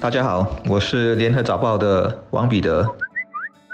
大家好，我是联合早报的王彼得。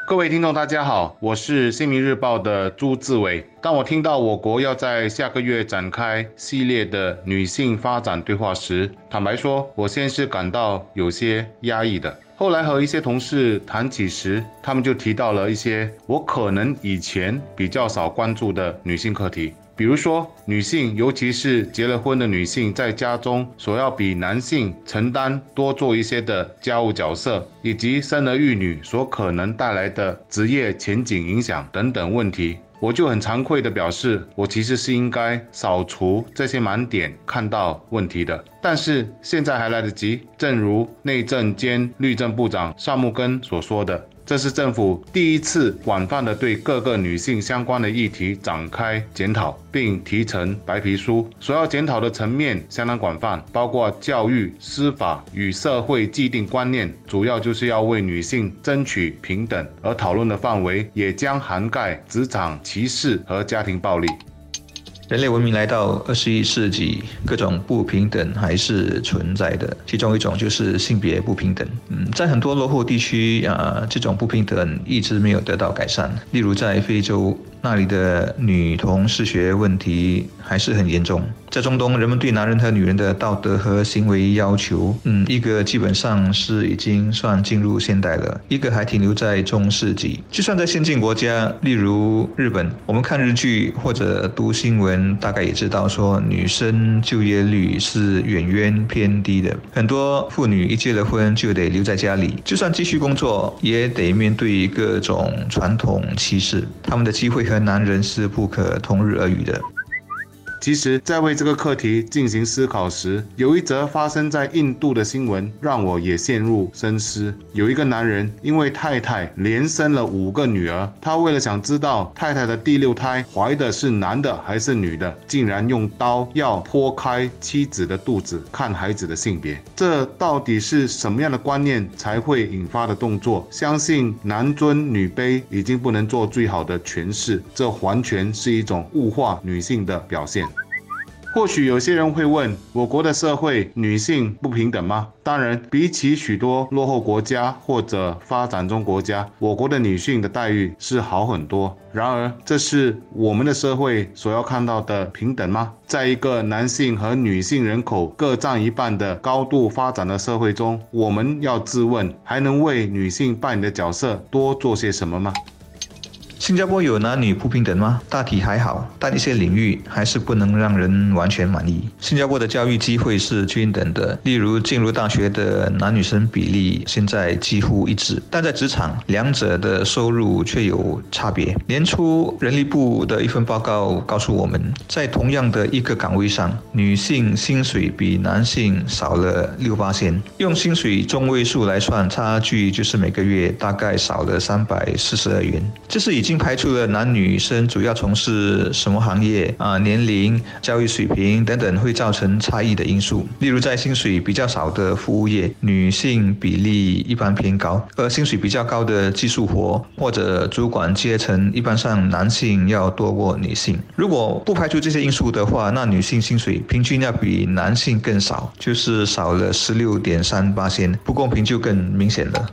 各位听众，大家好，我是新民日报的朱志伟。当我听到我国要在下个月展开系列的女性发展对话时，坦白说，我先是感到有些压抑的。后来和一些同事谈起时，他们就提到了一些我可能以前比较少关注的女性课题。比如说，女性，尤其是结了婚的女性，在家中所要比男性承担多做一些的家务角色，以及生儿育女所可能带来的职业前景影响等等问题，我就很惭愧地表示，我其实是应该扫除这些盲点，看到问题的。但是现在还来得及，正如内政兼律政部长尚木根所说的。这是政府第一次广泛的对各个女性相关的议题展开检讨，并提成白皮书。所要检讨的层面相当广泛，包括教育、司法与社会既定观念，主要就是要为女性争取平等。而讨论的范围也将涵盖职场歧视和家庭暴力。人类文明来到二十一世纪，各种不平等还是存在的。其中一种就是性别不平等。嗯，在很多落后地区啊，这种不平等一直没有得到改善。例如在非洲。那里的女童失学问题还是很严重。在中东，人们对男人和女人的道德和行为要求，嗯，一个基本上是已经算进入现代了，一个还停留在中世纪。就算在先进国家，例如日本，我们看日剧或者读新闻，大概也知道说，女生就业率是远远偏低的。很多妇女一结了婚就得留在家里，就算继续工作，也得面对各种传统歧视，他们的机会和。男人是不可同日而语的。其实，在为这个课题进行思考时，有一则发生在印度的新闻让我也陷入深思。有一个男人因为太太连生了五个女儿，他为了想知道太太的第六胎怀的是男的还是女的，竟然用刀要剖开妻子的肚子看孩子的性别。这到底是什么样的观念才会引发的动作？相信男尊女卑已经不能做最好的诠释，这完全是一种物化女性的表现。或许有些人会问：我国的社会女性不平等吗？当然，比起许多落后国家或者发展中国家，我国的女性的待遇是好很多。然而，这是我们的社会所要看到的平等吗？在一个男性和女性人口各占一半的高度发展的社会中，我们要自问：还能为女性扮演的角色多做些什么吗？新加坡有男女不平等吗？大体还好，但一些领域还是不能让人完全满意。新加坡的教育机会是均等的，例如进入大学的男女生比例现在几乎一致，但在职场，两者的收入却有差别。年初人力部的一份报告告诉我们，在同样的一个岗位上，女性薪水比男性少了六八千。用薪水中位数来算，差距就是每个月大概少了三百四十二元。这是已经。排除了男女生主要从事什么行业啊、年龄、教育水平等等会造成差异的因素。例如，在薪水比较少的服务业，女性比例一般偏高；而薪水比较高的技术活或者主管阶层，一般上男性要多过女性。如果不排除这些因素的话，那女性薪水平均要比男性更少，就是少了十六点三八千，不公平就更明显了。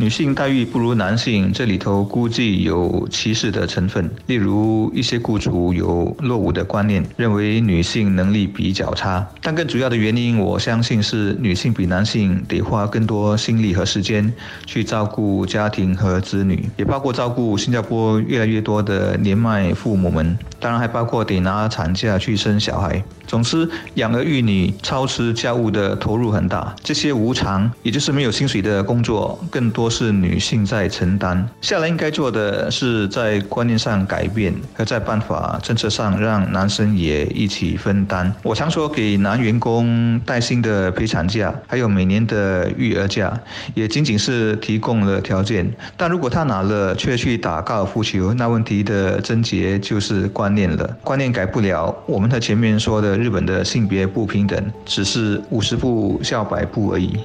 女性待遇不如男性，这里头估计有歧视的成分。例如，一些雇主有落伍的观念，认为女性能力比较差。但更主要的原因，我相信是女性比男性得花更多心力和时间去照顾家庭和子女，也包括照顾新加坡越来越多的年迈父母们。当然，还包括得拿产假去生小孩。总之，养儿育女、操持家务的投入很大。这些无偿，也就是没有薪水的工作，更多都。是女性在承担，下来应该做的是在观念上改变，和在办法政策上让男生也一起分担。我常说，给男员工带薪的陪产假，还有每年的育儿假，也仅仅是提供了条件。但如果他拿了却去打高尔夫球，那问题的症结就是观念了。观念改不了，我们和前面说的日本的性别不平等，只是五十步笑百步而已。